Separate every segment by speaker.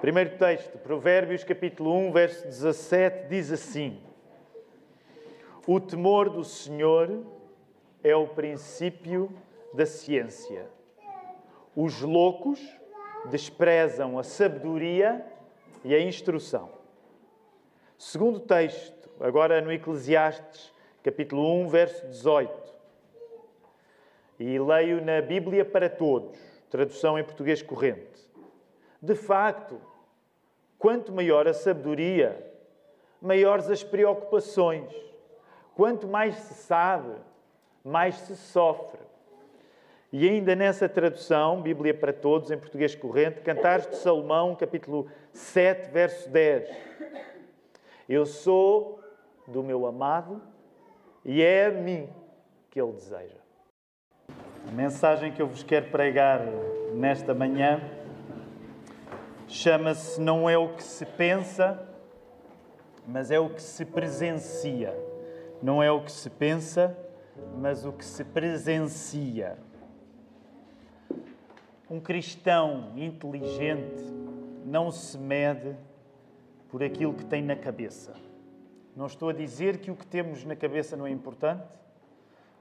Speaker 1: Primeiro texto, Provérbios capítulo 1, verso 17, diz assim: O temor do Senhor é o princípio da ciência. Os loucos desprezam a sabedoria e a instrução. Segundo texto, agora no Eclesiastes, capítulo 1, verso 18. E leio na Bíblia para todos, tradução em português corrente. De facto, Quanto maior a sabedoria, maiores as preocupações. Quanto mais se sabe, mais se sofre. E ainda nessa tradução, Bíblia para Todos, em português corrente, Cantares de Salomão, capítulo 7, verso 10. Eu sou do meu amado e é a mim que ele deseja. A mensagem que eu vos quero pregar nesta manhã chama-se Não é o que se pensa, mas é o que se presencia. Não é o que se pensa, mas o que se presencia. Um cristão inteligente não se mede por aquilo que tem na cabeça. Não estou a dizer que o que temos na cabeça não é importante,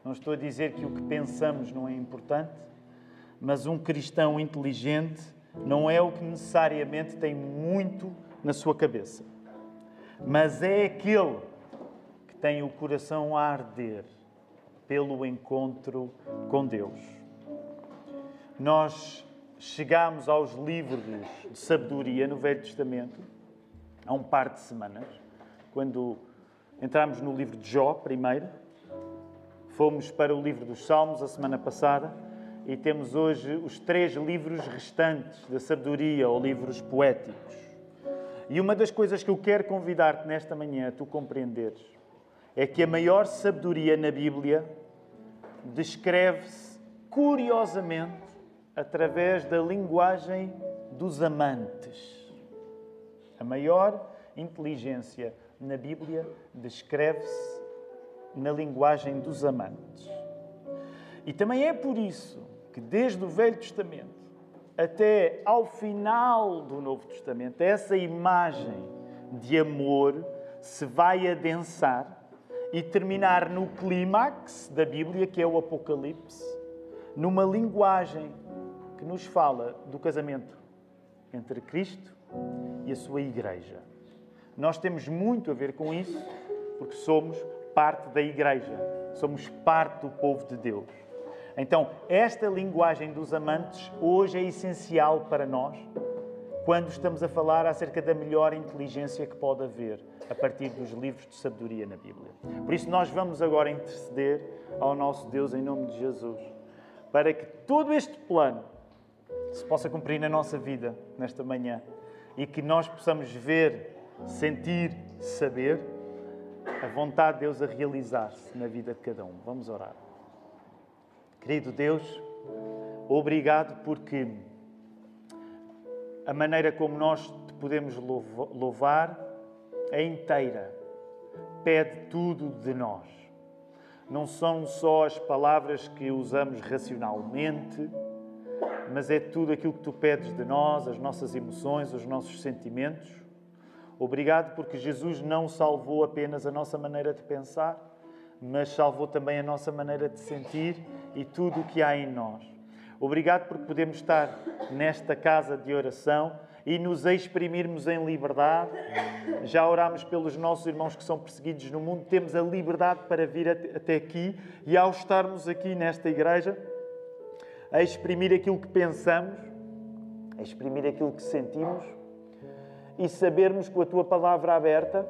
Speaker 1: não estou a dizer que o que pensamos não é importante, mas um cristão inteligente não é o que necessariamente tem muito na sua cabeça, mas é aquele que tem o coração a arder pelo encontro com Deus. Nós chegamos aos livros de sabedoria no Velho Testamento há um par de semanas, quando entramos no livro de Jó primeiro, fomos para o livro dos Salmos a semana passada e temos hoje os três livros restantes da sabedoria, ou livros poéticos. E uma das coisas que eu quero convidar-te nesta manhã a tu compreenderes é que a maior sabedoria na Bíblia descreve-se curiosamente através da linguagem dos amantes. A maior inteligência na Bíblia descreve-se na linguagem dos amantes. E também é por isso que desde o Velho Testamento até ao final do Novo Testamento, essa imagem de amor se vai adensar e terminar no clímax da Bíblia, que é o Apocalipse, numa linguagem que nos fala do casamento entre Cristo e a sua Igreja. Nós temos muito a ver com isso, porque somos parte da Igreja, somos parte do povo de Deus. Então, esta linguagem dos amantes hoje é essencial para nós quando estamos a falar acerca da melhor inteligência que pode haver a partir dos livros de sabedoria na Bíblia. Por isso, nós vamos agora interceder ao nosso Deus em nome de Jesus, para que todo este plano se possa cumprir na nossa vida nesta manhã e que nós possamos ver, sentir, saber a vontade de Deus a realizar-se na vida de cada um. Vamos orar. Querido Deus, obrigado porque a maneira como nós te podemos louvar é inteira, pede tudo de nós. Não são só as palavras que usamos racionalmente, mas é tudo aquilo que tu pedes de nós, as nossas emoções, os nossos sentimentos. Obrigado porque Jesus não salvou apenas a nossa maneira de pensar, mas salvou também a nossa maneira de sentir e tudo o que há em nós. Obrigado por podermos estar nesta casa de oração e nos exprimirmos em liberdade. Já orámos pelos nossos irmãos que são perseguidos no mundo, temos a liberdade para vir até aqui e, ao estarmos aqui nesta igreja, a exprimir aquilo que pensamos, a exprimir aquilo que sentimos e sabermos com a tua palavra aberta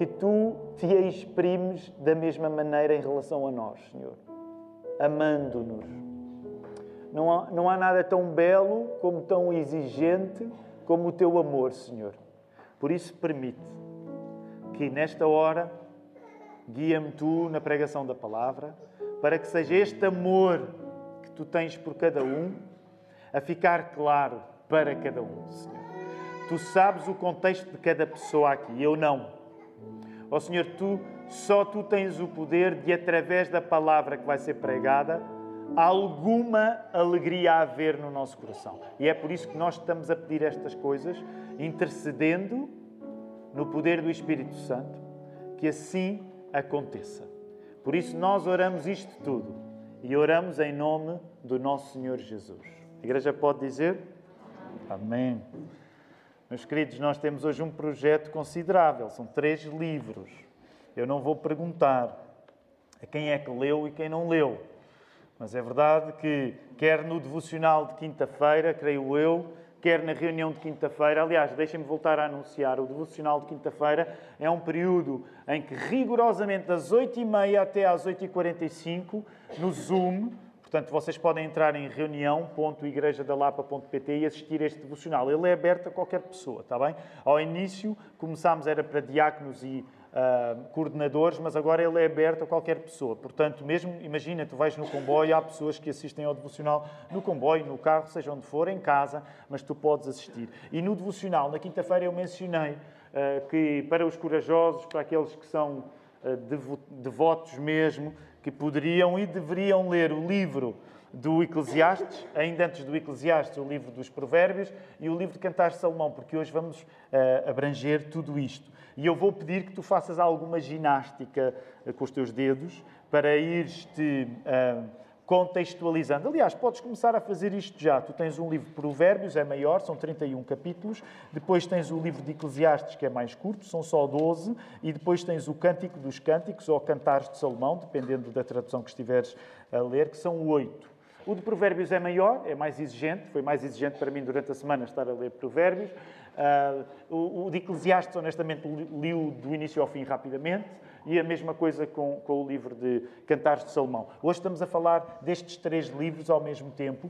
Speaker 1: que tu te exprimes da mesma maneira em relação a nós, Senhor, amando-nos. Não há, não há nada tão belo como tão exigente como o teu amor, Senhor. Por isso, permite que nesta hora guia-me tu na pregação da palavra, para que seja este amor que tu tens por cada um a ficar claro para cada um, Senhor. Tu sabes o contexto de cada pessoa aqui, eu não. Ó oh, Senhor, tu, só tu tens o poder de, através da palavra que vai ser pregada, alguma alegria a haver no nosso coração. E é por isso que nós estamos a pedir estas coisas, intercedendo no poder do Espírito Santo, que assim aconteça. Por isso nós oramos isto tudo e oramos em nome do nosso Senhor Jesus. A igreja pode dizer? Amém. Meus queridos, nós temos hoje um projeto considerável, são três livros. Eu não vou perguntar a quem é que leu e quem não leu, mas é verdade que, quer no devocional de quinta-feira, creio eu, quer na reunião de quinta-feira. Aliás, deixem-me voltar a anunciar: o devocional de quinta-feira é um período em que, rigorosamente, das 8h30 até às 8h45, no Zoom, portanto, vocês podem entrar em reunião.igrejadalapa.pt e assistir este devocional. Ele é aberto a qualquer pessoa, está bem? Ao início, começámos, era para diáconos e uh, coordenadores, mas agora ele é aberto a qualquer pessoa. Portanto, mesmo, imagina, tu vais no comboio, há pessoas que assistem ao devocional no comboio, no carro, seja onde for, em casa, mas tu podes assistir. E no devocional, na quinta-feira, eu mencionei uh, que para os corajosos, para aqueles que são uh, devotos mesmo, que poderiam e deveriam ler o livro do Eclesiastes, ainda antes do Eclesiastes, o livro dos Provérbios e o livro de Cantares de Salomão, porque hoje vamos uh, abranger tudo isto. E eu vou pedir que tu faças alguma ginástica uh, com os teus dedos para ires-te uh, contextualizando. Aliás, podes começar a fazer isto já. Tu tens um livro de Provérbios, é maior, são 31 capítulos. Depois tens o livro de Eclesiastes, que é mais curto, são só 12. E depois tens o Cântico dos Cânticos, ou Cantares de Salomão, dependendo da tradução que estiveres a ler, que são oito. O de Provérbios é maior, é mais exigente, foi mais exigente para mim durante a semana estar a ler Provérbios. Uh, o, o de Eclesiastes, honestamente, li-o do início ao fim rapidamente, e a mesma coisa com, com o livro de Cantares de Salomão. Hoje estamos a falar destes três livros ao mesmo tempo,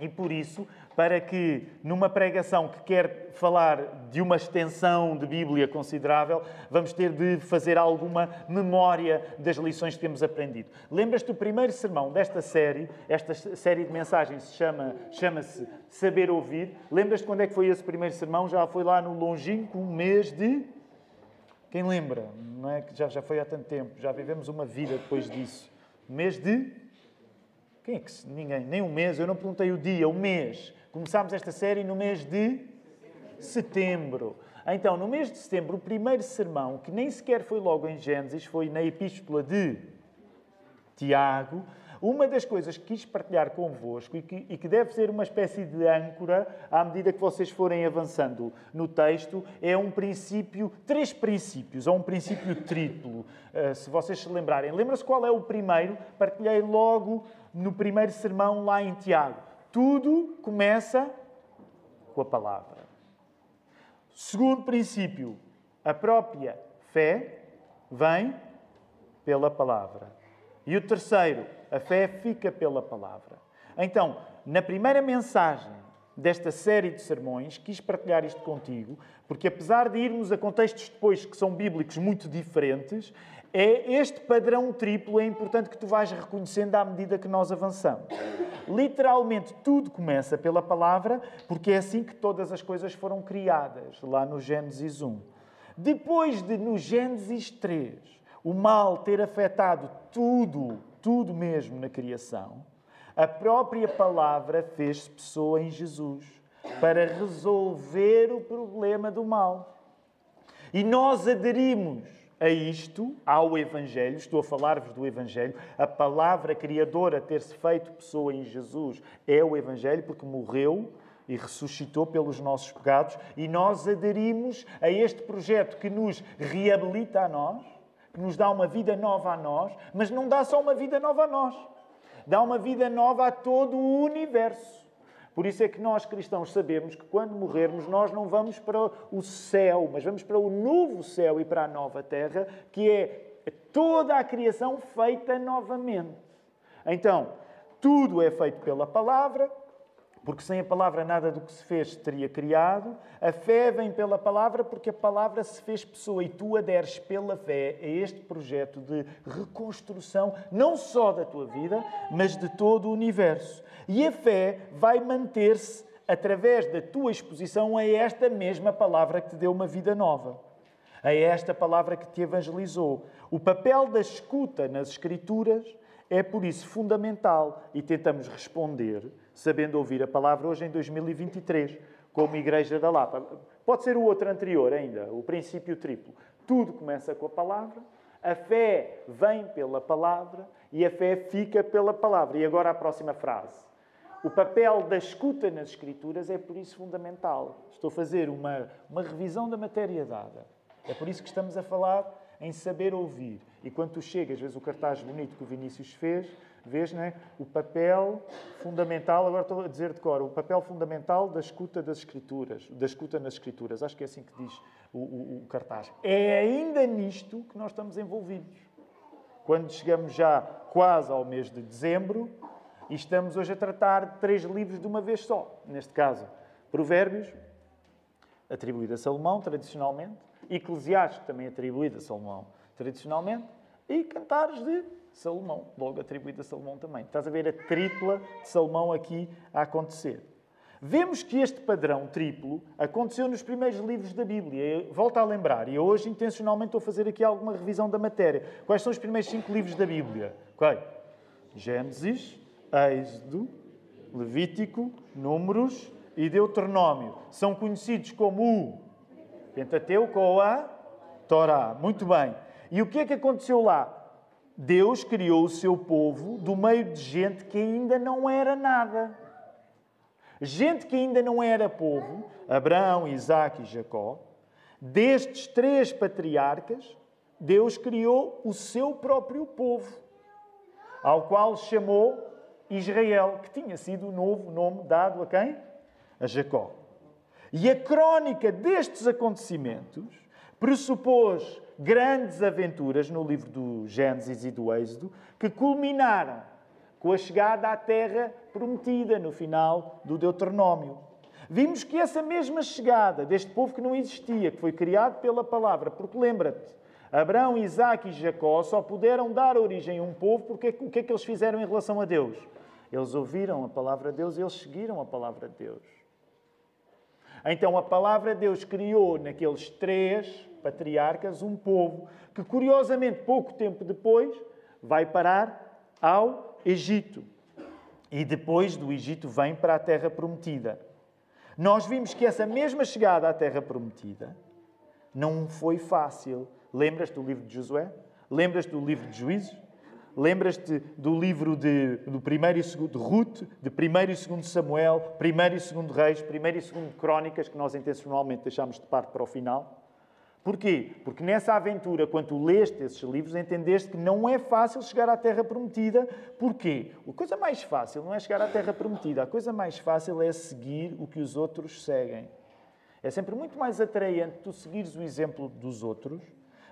Speaker 1: e por isso, para que numa pregação que quer falar de uma extensão de Bíblia considerável, vamos ter de fazer alguma memória das lições que temos aprendido. Lembras-te do primeiro sermão desta série? Esta série de mensagens se chama, chama-se Saber Ouvir. Lembras-te quando é que foi esse primeiro sermão? Já foi lá no longínquo mês de... Quem lembra? Não é que já, já foi há tanto tempo. Já vivemos uma vida depois disso. Mês de quem é que se... Ninguém. Nem um mês. Eu não perguntei o dia, o mês. Começámos esta série no mês de setembro. Então, no mês de setembro, o primeiro sermão, que nem sequer foi logo em Gênesis, foi na Epístola de Tiago, uma das coisas que quis partilhar convosco e que, e que deve ser uma espécie de âncora à medida que vocês forem avançando no texto é um princípio, três princípios, ou um princípio triplo, uh, se vocês se lembrarem. Lembra-se qual é o primeiro? Partilhei logo no primeiro sermão lá em Tiago. Tudo começa com a palavra. Segundo princípio, a própria fé vem pela palavra. E o terceiro, a fé fica pela palavra. Então, na primeira mensagem desta série de sermões, quis partilhar isto contigo, porque apesar de irmos a contextos depois que são bíblicos muito diferentes, é este padrão triplo é importante que tu vais reconhecendo à medida que nós avançamos. Literalmente tudo começa pela palavra, porque é assim que todas as coisas foram criadas, lá no Gênesis 1. Depois de no Gênesis 3, o mal ter afetado tudo tudo mesmo na criação, a própria palavra fez-se pessoa em Jesus para resolver o problema do mal. E nós aderimos a isto, ao Evangelho, estou a falar-vos do Evangelho, a palavra criadora ter-se feito pessoa em Jesus é o Evangelho, porque morreu e ressuscitou pelos nossos pecados, e nós aderimos a este projeto que nos reabilita a nós que nos dá uma vida nova a nós, mas não dá só uma vida nova a nós, dá uma vida nova a todo o universo. Por isso é que nós cristãos sabemos que quando morrermos nós não vamos para o céu, mas vamos para o novo céu e para a nova terra, que é toda a criação feita novamente. Então, tudo é feito pela palavra, porque sem a palavra nada do que se fez teria criado. A fé vem pela palavra porque a palavra se fez pessoa e tu aderes pela fé a este projeto de reconstrução, não só da tua vida, mas de todo o universo. E a fé vai manter-se através da tua exposição a esta mesma palavra que te deu uma vida nova, a esta palavra que te evangelizou. O papel da escuta nas Escrituras é por isso fundamental e tentamos responder sabendo ouvir a palavra hoje em 2023, como Igreja da Lapa. Pode ser o outro anterior ainda, o princípio triplo. Tudo começa com a palavra, a fé vem pela palavra e a fé fica pela palavra. E agora a próxima frase. O papel da escuta nas Escrituras é por isso fundamental. Estou a fazer uma, uma revisão da matéria dada. É por isso que estamos a falar em saber ouvir. E quando tu chegas, vês o cartaz bonito que o Vinícius fez, vês né, o papel fundamental, agora estou a dizer de cor, o papel fundamental da escuta das Escrituras, da escuta nas Escrituras. Acho que é assim que diz o, o, o cartaz. É ainda nisto que nós estamos envolvidos. Quando chegamos já quase ao mês de dezembro, e estamos hoje a tratar três livros de uma vez só. Neste caso, Provérbios, atribuído a Salomão, tradicionalmente, Eclesiastes, também atribuído a Salomão, tradicionalmente, e Cantares de Salomão, logo atribuído a Salomão também. Estás a ver a tripla de Salomão aqui a acontecer. Vemos que este padrão triplo aconteceu nos primeiros livros da Bíblia. Volto a lembrar, e hoje intencionalmente estou a fazer aqui alguma revisão da matéria. Quais são os primeiros cinco livros da Bíblia? Okay. Gênesis, Êxodo, Levítico, Números e Deuteronômio. São conhecidos como o Pentateuco ou a Torá. Muito bem. E o que é que aconteceu lá? Deus criou o seu povo do meio de gente que ainda não era nada. Gente que ainda não era povo, Abraão, Isaac e Jacó. Destes três patriarcas, Deus criou o seu próprio povo, ao qual chamou Israel, que tinha sido o novo nome dado a quem? A Jacó. E a crónica destes acontecimentos pressupôs grandes aventuras no livro do Gênesis e do Êxodo, que culminaram com a chegada à terra prometida no final do Deuteronômio. Vimos que essa mesma chegada deste povo que não existia, que foi criado pela palavra, porque lembra-te, Abraão, Isaac e Jacó só puderam dar origem a um povo porque o que é que eles fizeram em relação a Deus? Eles ouviram a palavra de Deus e eles seguiram a palavra de Deus. Então a palavra de Deus criou naqueles três patriarcas um povo que, curiosamente, pouco tempo depois, vai parar ao Egito. E depois do Egito vem para a Terra Prometida. Nós vimos que essa mesma chegada à Terra Prometida não foi fácil. Lembras-te do livro de Josué? Lembras-te do livro de Juízes? Lembras-te do livro de, do primeiro e segundo de Ruth, de primeiro e segundo Samuel, primeiro e segundo Reis, primeiro e segundo Crónicas, que nós intencionalmente deixámos de parte para o final? Porquê? Porque nessa aventura, quando leste esses livros, entendeste que não é fácil chegar à Terra Prometida. Porquê? A coisa mais fácil não é chegar à Terra Prometida. A coisa mais fácil é seguir o que os outros seguem. É sempre muito mais atraente tu seguires o exemplo dos outros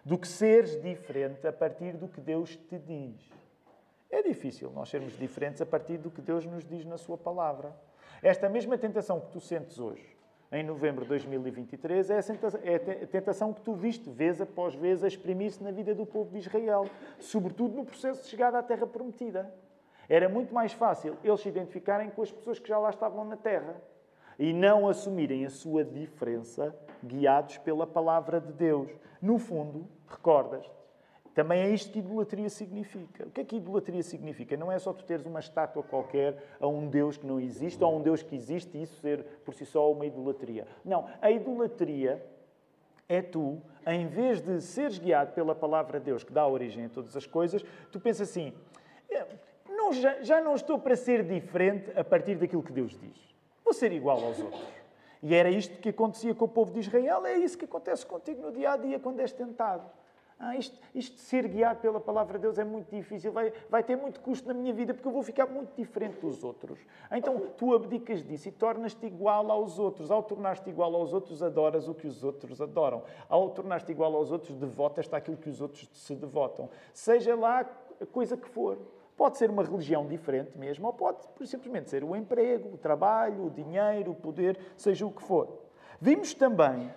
Speaker 1: do que seres diferente a partir do que Deus te diz. É difícil nós sermos diferentes a partir do que Deus nos diz na Sua palavra. Esta mesma tentação que tu sentes hoje, em novembro de 2023, é, é a tentação que tu viste vez após vez a exprimir-se na vida do povo de Israel, sobretudo no processo de chegada à Terra Prometida. Era muito mais fácil eles se identificarem com as pessoas que já lá estavam na Terra e não assumirem a sua diferença guiados pela palavra de Deus. No fundo, recordas-te, também é isto que idolatria significa. O que é que idolatria significa? Não é só tu teres uma estátua qualquer a um Deus que não existe ou a um Deus que existe e isso ser por si só uma idolatria. Não, a idolatria é tu, em vez de seres guiado pela palavra de Deus que dá origem a todas as coisas, tu pensas assim: não, já, já não estou para ser diferente a partir daquilo que Deus diz. Vou ser igual aos outros. E era isto que acontecia com o povo de Israel, é isso que acontece contigo no dia a dia quando és tentado. Ah, isto, isto de ser guiado pela palavra de Deus é muito difícil, vai, vai ter muito custo na minha vida porque eu vou ficar muito diferente dos outros. Então tu abdicas disso e tornas-te igual aos outros. Ao tornar-te igual aos outros, adoras o que os outros adoram. Ao tornar-te igual aos outros, devotas-te àquilo que os outros se devotam. Seja lá a coisa que for. Pode ser uma religião diferente mesmo, ou pode simplesmente ser o emprego, o trabalho, o dinheiro, o poder, seja o que for. Vimos também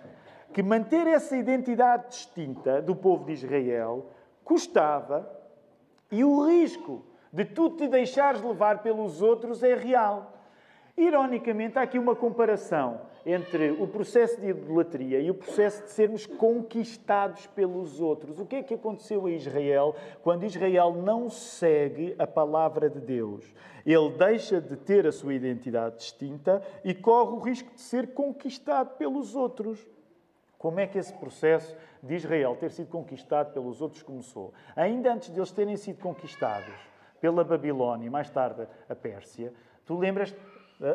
Speaker 1: que manter essa identidade distinta do povo de Israel custava e o risco de tu te deixares levar pelos outros é real. Ironicamente, há aqui uma comparação entre o processo de idolatria e o processo de sermos conquistados pelos outros. O que é que aconteceu a Israel quando Israel não segue a palavra de Deus? Ele deixa de ter a sua identidade distinta e corre o risco de ser conquistado pelos outros. Como é que esse processo de Israel ter sido conquistado pelos outros começou? Ainda antes de eles terem sido conquistados pela Babilónia e mais tarde a Pérsia, tu lembras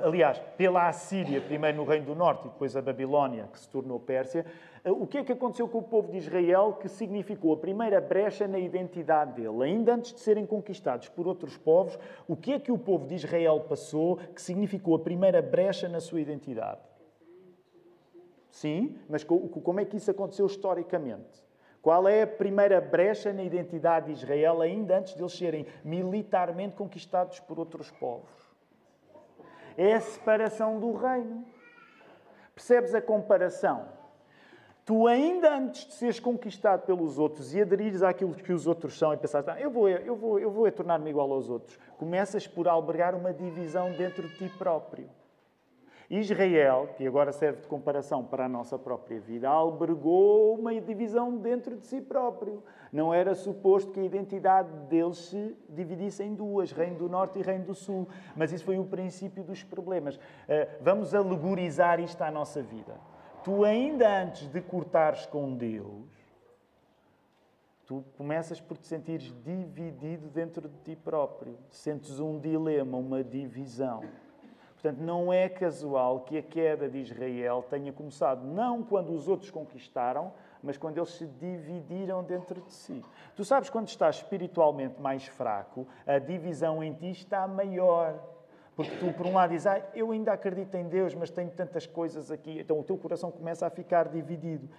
Speaker 1: aliás, pela Assíria, primeiro no Reino do Norte e depois a Babilónia, que se tornou Pérsia, eh, o que é que aconteceu com o povo de Israel que significou a primeira brecha na identidade dele? Ainda antes de serem conquistados por outros povos, o que é que o povo de Israel passou que significou a primeira brecha na sua identidade? Sim, mas como é que isso aconteceu historicamente? Qual é a primeira brecha na identidade de Israel ainda antes de eles serem militarmente conquistados por outros povos? É a separação do reino. Percebes a comparação? Tu, ainda antes de seres conquistado pelos outros e aderires àquilo que os outros são e pensares, ah, eu vou, eu vou, eu vou tornar-me igual aos outros, começas por albergar uma divisão dentro de ti próprio. Israel, que agora serve de comparação para a nossa própria vida, albergou uma divisão dentro de si próprio. Não era suposto que a identidade deles se dividisse em duas, Reino do Norte e Reino do Sul. Mas isso foi o princípio dos problemas. Eh, vamos alegorizar isto à nossa vida. Tu, ainda antes de cortares com Deus, tu começas por te sentires dividido dentro de ti próprio. Sentes um dilema, uma divisão. Portanto, não é casual que a queda de Israel tenha começado não quando os outros conquistaram, mas quando eles se dividiram dentro de si. Tu sabes, quando estás espiritualmente mais fraco, a divisão em ti está maior. Porque tu, por um lado, dizes, ah, eu ainda acredito em Deus, mas tenho tantas coisas aqui. Então o teu coração começa a ficar dividido.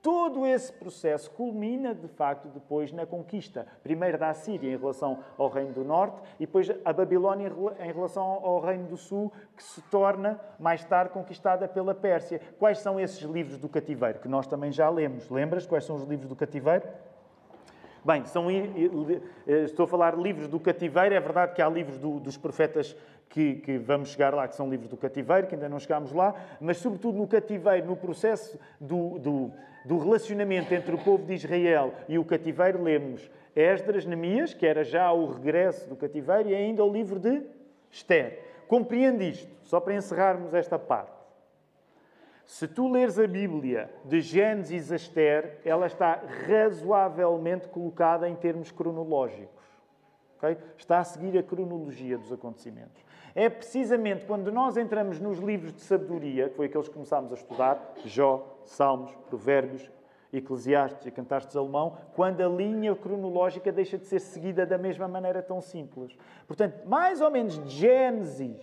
Speaker 1: Todo esse processo culmina, de facto, depois na conquista, primeiro da Síria em relação ao Reino do Norte e depois a Babilónia em relação ao Reino do Sul, que se torna mais tarde conquistada pela Pérsia. Quais são esses livros do cativeiro que nós também já lemos? Lembras quais são os livros do cativeiro? Bem, são, estou a falar livros do cativeiro, é verdade que há livros do, dos profetas que, que, vamos chegar lá, que são livros do cativeiro, que ainda não chegámos lá, mas sobretudo no cativeiro, no processo do, do do relacionamento entre o povo de Israel e o cativeiro, lemos Esdras, Neemias, que era já o regresso do cativeiro, e ainda o livro de Esther. Compreende isto, só para encerrarmos esta parte. Se tu leres a Bíblia de Gênesis a Esther, ela está razoavelmente colocada em termos cronológicos. Okay? Está a seguir a cronologia dos acontecimentos. É precisamente quando nós entramos nos livros de sabedoria, que foi aqueles que começámos a estudar, Jó, Salmos, Provérbios, Eclesiastes e Cantares de Salomão, quando a linha cronológica deixa de ser seguida da mesma maneira tão simples. Portanto, mais ou menos de Gênesis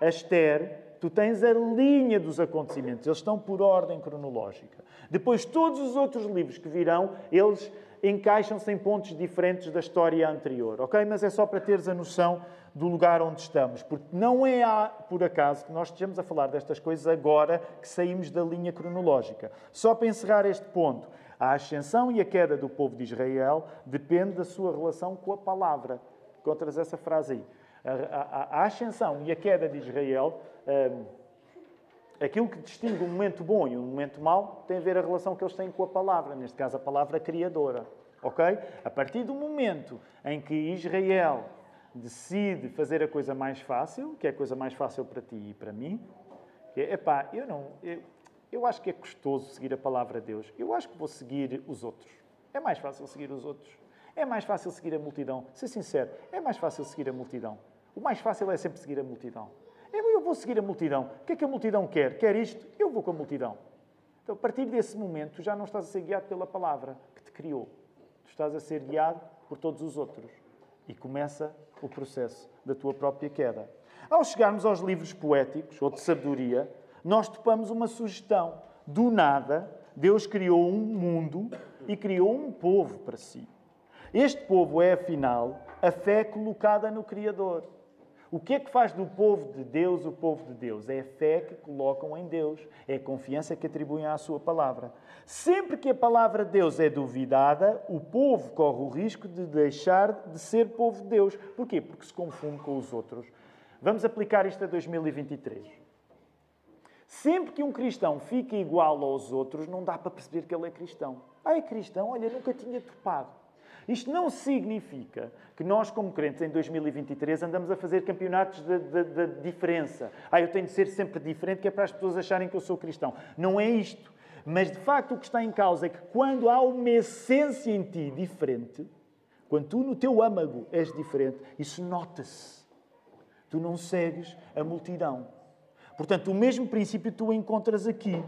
Speaker 1: a Esther, tu tens a linha dos acontecimentos, eles estão por ordem cronológica. Depois, todos os outros livros que virão, eles encaixam-se em pontos diferentes da história anterior, ok? Mas é só para teres a noção do lugar onde estamos, porque não é por acaso que nós estejamos a falar destas coisas agora que saímos da linha cronológica. Só para encerrar este ponto, a ascensão e a queda do povo de Israel depende da sua relação com a palavra. Encontras essa frase aí. A, a, a ascensão e a queda de Israel, hum, aquilo que distingue um momento bom e um momento mau, tem a ver a relação que eles têm com a palavra, neste caso a palavra criadora. Ok? A partir do momento em que Israel decide fazer a coisa mais fácil, que é a coisa mais fácil para ti e para mim, que é, epá, eu não, eu, eu acho que é custoso seguir a palavra de Deus, eu acho que vou seguir os outros. É mais fácil seguir os outros. É mais fácil seguir a multidão. Ser sincero, é mais fácil seguir a multidão. O mais fácil é sempre seguir a multidão. Eu vou seguir a multidão. O que é que a multidão quer? Quer isto? Eu vou com a multidão. Então, a partir desse momento, já não estás a ser guiado pela palavra que te criou. Tu estás a ser guiado por todos os outros. E começa o processo da tua própria queda. Ao chegarmos aos livros poéticos ou de sabedoria, nós topamos uma sugestão. Do nada, Deus criou um mundo e criou um povo para si. Este povo é, afinal, a fé colocada no Criador. O que é que faz do povo de Deus o povo de Deus? É a fé que colocam em Deus, é a confiança que atribuem à sua palavra. Sempre que a palavra de Deus é duvidada, o povo corre o risco de deixar de ser povo de Deus. Porquê? Porque se confunde com os outros. Vamos aplicar isto a 2023. Sempre que um cristão fica igual aos outros, não dá para perceber que ele é cristão. Ah, é cristão? Olha, nunca tinha topado. Isto não significa que nós, como crentes, em 2023, andamos a fazer campeonatos de, diferença. Ah, eu tenho de ser sempre diferente, que é para as pessoas acharem que eu sou cristão. Não é isto. Mas, de facto, o que está em causa é que quando há uma essência em ti diferente, quando tu no teu âmago és diferente, isso nota-se. Tu não segues a multidão. Portanto, o mesmo princípio tu encontras aqui.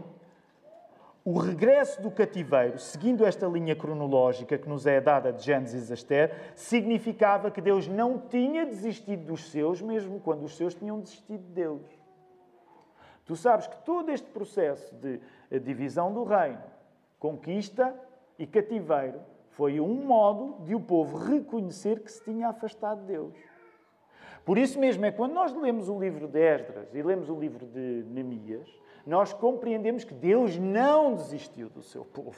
Speaker 1: O regresso do cativeiro, seguindo esta linha cronológica que nos é dada de Gênesis a Esther, significava que Deus não tinha desistido dos seus, mesmo quando os seus tinham desistido de Deus. Tu sabes que todo este processo de divisão do reino, conquista e cativeiro, foi um modo de o povo reconhecer que se tinha afastado de Deus. Por isso mesmo é quando nós lemos o livro de Esdras e lemos o livro de Neemias, nós compreendemos que Deus não desistiu do seu povo.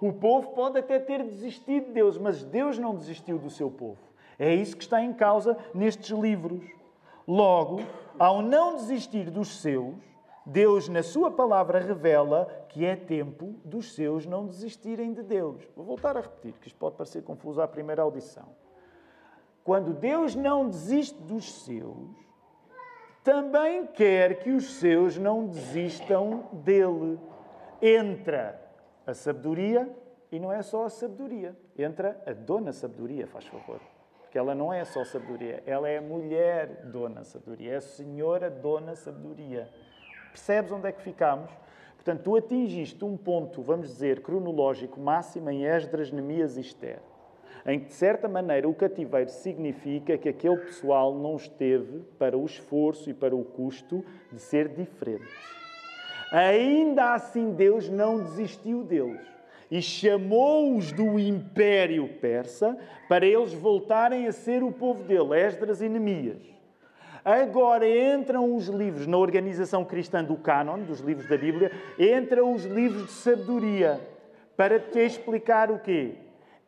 Speaker 1: O povo pode até ter desistido de Deus, mas Deus não desistiu do seu povo. É isso que está em causa nestes livros. Logo, ao não desistir dos seus, Deus, na Sua palavra, revela que é tempo dos seus não desistirem de Deus. Vou voltar a repetir, que isto pode parecer confuso à primeira audição. Quando Deus não desiste dos seus, também quer que os seus não desistam dele. Entra a sabedoria e não é só a sabedoria. Entra a dona sabedoria, faz favor. Porque ela não é só sabedoria, ela é a mulher dona sabedoria, é a senhora dona sabedoria. Percebes onde é que ficamos? Portanto, tu atingiste um ponto, vamos dizer, cronológico máximo em Esdras, Neemias e Esther em que, de certa maneira, o cativeiro significa que aquele pessoal não esteve para o esforço e para o custo de ser diferente. Ainda assim, Deus não desistiu deles e chamou-os do Império Persa para eles voltarem a ser o povo dele, Esdras e Neemias. Agora entram os livros na organização cristã do cânon, dos livros da Bíblia, entram os livros de sabedoria para te explicar o quê?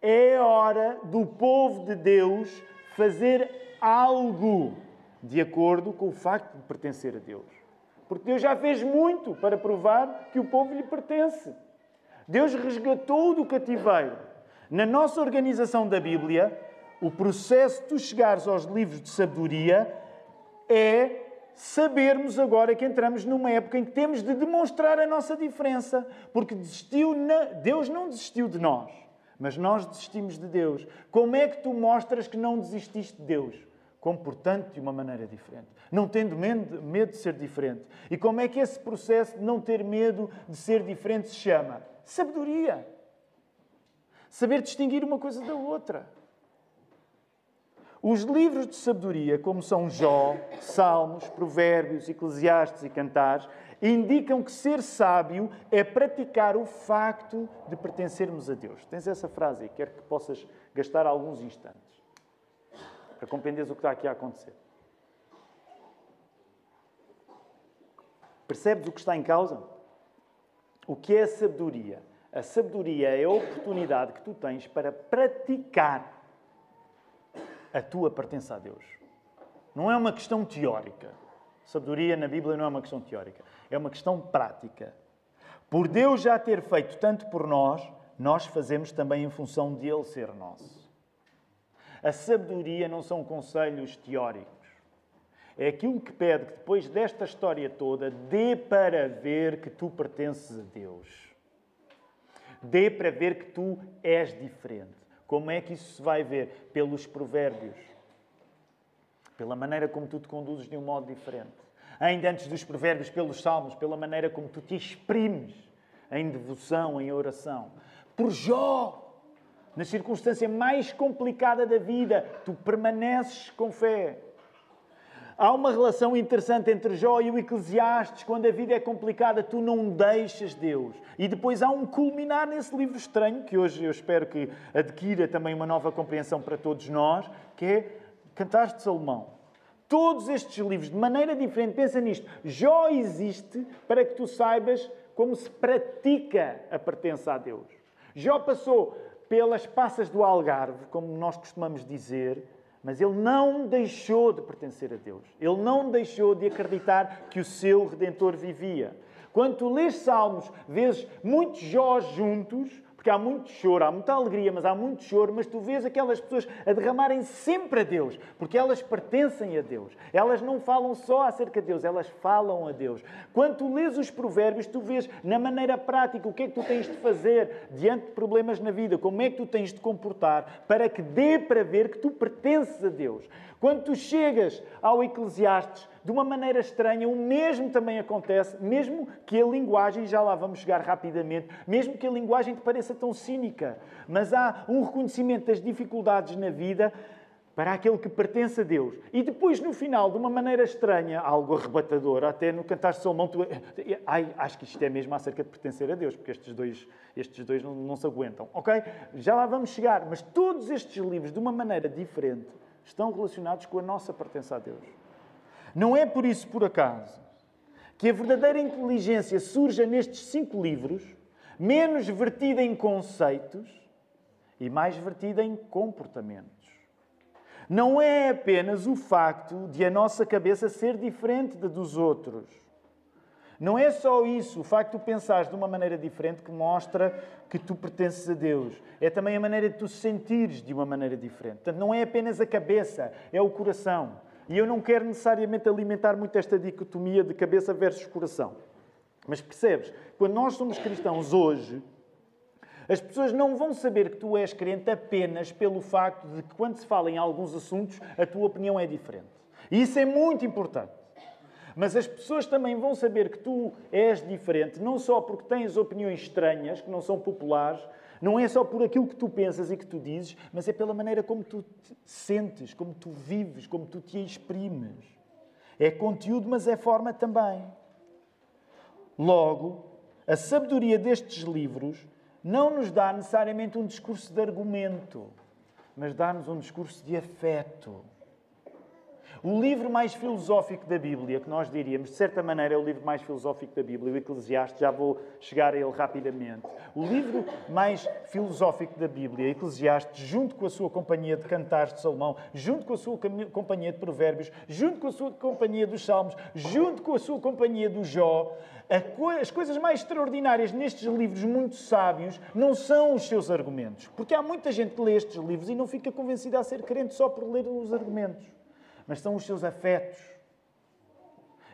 Speaker 1: É hora do povo de Deus fazer algo de acordo com o facto de pertencer a Deus. Porque Deus já fez muito para provar que o povo lhe pertence. Deus resgatou do cativeiro. Na nossa organização da Bíblia, o processo de chegares aos livros de sabedoria é sabermos agora que entramos numa época em que temos de demonstrar a nossa diferença. Porque desistiu na... Deus não desistiu de nós. Mas nós desistimos de Deus. Como é que tu mostras que não desististe de Deus? Comportando-te de uma maneira diferente. Não tendo medo de ser diferente. E como é que esse processo de não ter medo de ser diferente se chama? Sabedoria. Saber distinguir uma coisa da outra. Os livros de sabedoria, como são Jó, Salmos, Provérbios, Eclesiastes e Cantares, indicam que ser sábio é praticar o facto de pertencermos a Deus. Tens essa frase aí, quero que possas gastar alguns instantes para compreenderes o que está aqui a acontecer. Percebes o que está em causa? O que é a sabedoria? A sabedoria é a oportunidade que tu tens para praticar a tua pertença a Deus. Não é uma questão teórica. Sabedoria na Bíblia não é uma questão teórica é uma questão prática. Por Deus já ter feito tanto por nós, nós fazemos também em função de Ele ser nosso. A sabedoria não são conselhos teóricos. É aquilo que pede que depois desta história toda dê para ver que tu pertences a Deus. Dê para ver que tu és diferente. Como é que isso se vai ver? Pelos provérbios. Pela maneira como tu te conduzes de um modo diferente ainda antes dos provérbios, pelos salmos, pela maneira como tu te exprimes em devoção, em oração. Por Jó, na circunstância mais complicada da vida, tu permaneces com fé. Há uma relação interessante entre Jó e o Eclesiastes. Quando a vida é complicada, tu não deixas Deus. E depois há um culminar nesse livro estranho, que hoje eu espero que adquira também uma nova compreensão para todos nós, que é Cantares de Salomão todos estes livros de maneira diferente. Pensa nisto. Jó existe para que tu saibas como se pratica a pertença a Deus. Jó passou pelas passas do Algarve, como nós costumamos dizer, Mas ele não deixou de pertencer a Deus. Ele não deixou de acreditar que o seu Redentor vivia. Quando tu lês Salmos, vês muitos Jós juntos, porque há muito choro, há muita alegria, mas há muito choro, mas tu vês aquelas pessoas a derramarem sempre a Deus, porque elas pertencem a Deus. Elas não falam só acerca de Deus, elas falam a Deus. Quando tu lês os provérbios, tu vês na maneira prática o que é que tu tens de fazer diante de problemas na vida, como é que tu tens de comportar, para que dê para ver que tu pertences a Deus. Quando tu chegas ao Eclesiastes, de uma maneira estranha, o mesmo também acontece, mesmo que a linguagem, já lá vamos chegar rapidamente, mesmo que a linguagem te pareça tão cínica, mas há um reconhecimento das dificuldades na vida para aquele que pertence a Deus. E depois, no final, de uma maneira estranha, algo arrebatador, até no Cantar de Salomão, tu... Ai, acho que isto é mesmo acerca de pertencer a Deus, porque estes dois, estes dois não, não se aguentam, ok? Já lá vamos chegar, mas todos estes livros, de uma maneira diferente, estão relacionados com a nossa pertença a Deus. Não é por isso, por acaso, que a verdadeira inteligência surja nestes cinco livros, menos vertida em conceitos e mais vertida em comportamentos. Não é apenas o facto de a nossa cabeça ser diferente da dos outros. Não é só isso, o facto de tu pensares de uma maneira diferente que mostra que tu pertences a Deus. É também a maneira de tu sentires de uma maneira diferente. Portanto, não é apenas a cabeça, é o coração. E eu não quero necessariamente alimentar muito esta dicotomia de cabeça versus coração. Mas percebes? Quando nós somos cristãos hoje, as pessoas não vão saber que tu és crente apenas pelo facto de que, quando se fala em alguns assuntos, a tua opinião é diferente. E isso é muito importante. Mas as pessoas também vão saber que tu és diferente, não só porque tens opiniões estranhas, que não são populares, não é só por aquilo que tu pensas e que tu dizes, mas é pela maneira como tu te sentes, como tu vives, como tu te exprimes. É conteúdo, mas é forma também. Logo, a sabedoria destes livros não nos dá necessariamente um discurso de argumento, mas dá-nos um discurso de afeto. O livro mais filosófico da Bíblia, que nós diríamos, de certa maneira, é o livro mais filosófico da Bíblia, o Eclesiastes, já vou chegar a ele rapidamente. O livro mais filosófico da Bíblia, Eclesiastes, junto com a sua companhia de Cantares de Salomão, junto com a sua companhia de Provérbios, junto com a sua companhia dos Salmos, junto com a sua companhia do Jó, as coisas mais extraordinárias nestes livros muito sábios não são os seus argumentos. Porque há muita gente que lê estes livros e não fica convencida a ser crente só por ler os argumentos mas são os seus afetos.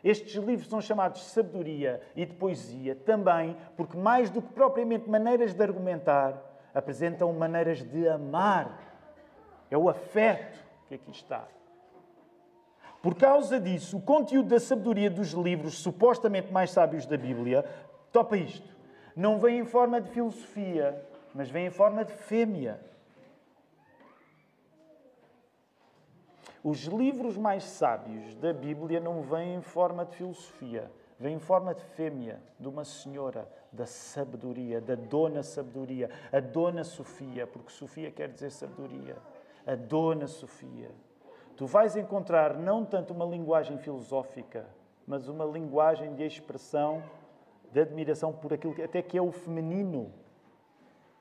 Speaker 1: Estes livros são chamados de sabedoria e de poesia também porque, mais do que propriamente maneiras de argumentar, apresentam maneiras de amar. É o afeto que aqui está. Por causa disso, o conteúdo da sabedoria dos livros supostamente mais sábios da Bíblia, topa isto, não vem em forma de filosofia, mas vem em forma de fêmea. Os livros mais sábios da Bíblia não vêm em forma de filosofia, vêm em forma de fêmea, de uma senhora, da sabedoria, da dona sabedoria, a dona Sofia, porque Sofia quer dizer sabedoria, a dona Sofia. Tu vais encontrar não tanto uma linguagem filosófica, mas uma linguagem de expressão, de admiração por aquilo que até que é o feminino.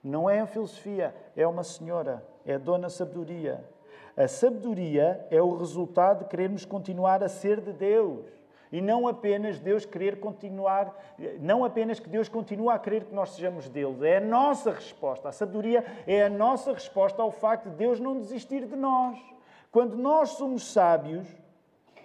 Speaker 1: Não é a filosofia, é uma senhora, é a dona sabedoria. A sabedoria é o resultado de querermos continuar a ser de Deus. E não apenas Deus querer continuar, não apenas que Deus continua a querer que nós sejamos dele, é a nossa resposta. A sabedoria é a nossa resposta ao facto de Deus não desistir de nós. Quando nós somos sábios,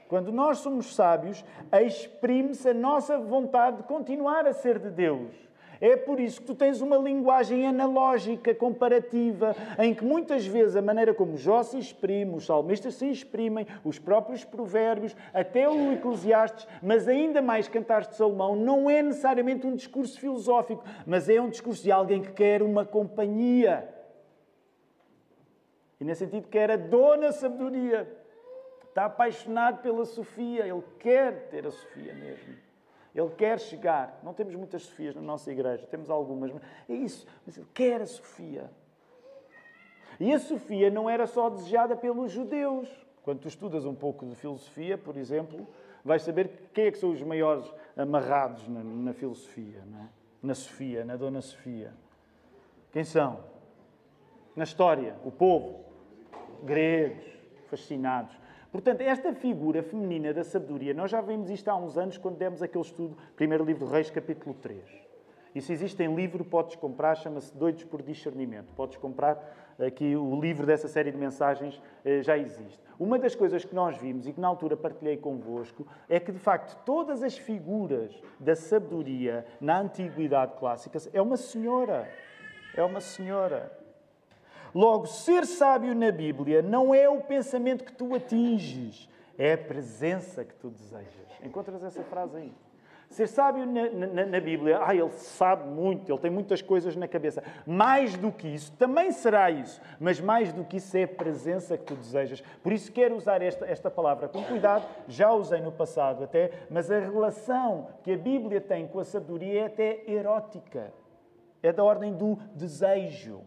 Speaker 1: quando nós somos sábios, exprime-se a nossa vontade de continuar a ser de Deus. É por isso que tu tens uma linguagem analógica, comparativa, em que muitas vezes a maneira como Jó se exprime, os salmistas se exprimem, os próprios provérbios, até o Eclesiastes, mas ainda mais Cantares de Salomão, não é necessariamente um discurso filosófico, mas é um discurso de alguém que quer uma companhia. E nesse sentido quer a dona sabedoria. Está apaixonado pela Sofia, ele quer ter a Sofia mesmo. Ele quer chegar. Não temos muitas Sofias na nossa igreja, temos algumas, mas é isso. Mas ele quer a Sofia. E a Sofia não era só desejada pelos judeus. Quando tu estudas um pouco de filosofia, por exemplo, vais saber quem é que são os maiores amarrados na, na filosofia, é? na Sofia, na Dona Sofia. Quem são? Na história, o povo. Gregos, fascinados. Portanto, esta figura feminina da sabedoria, nós já vimos isto há uns anos quando demos aquele estudo, primeiro livro de Reis, capítulo 3. E se existe em livro, podes comprar, chama-se Doidos por Discernimento. Podes comprar aqui o livro dessa série de mensagens, eh, já existe. Uma das coisas que nós vimos e que na altura partilhei convosco é que, de facto, todas as figuras da sabedoria na antiguidade clássica é uma senhora. É uma senhora. Logo, ser sábio na Bíblia não é o pensamento que tu atinges, é a presença que tu desejas. Encontras essa frase aí? Ser sábio na, na, na, Bíblia, ah, ele sabe muito, ele tem muitas coisas na cabeça. Mais do que isso, também será isso, mas mais do que isso é a presença que tu desejas. Por isso quero usar esta, esta palavra com cuidado, já usei no passado até, mas a relação que a Bíblia tem com a sabedoria é até erótica. É da ordem do desejo.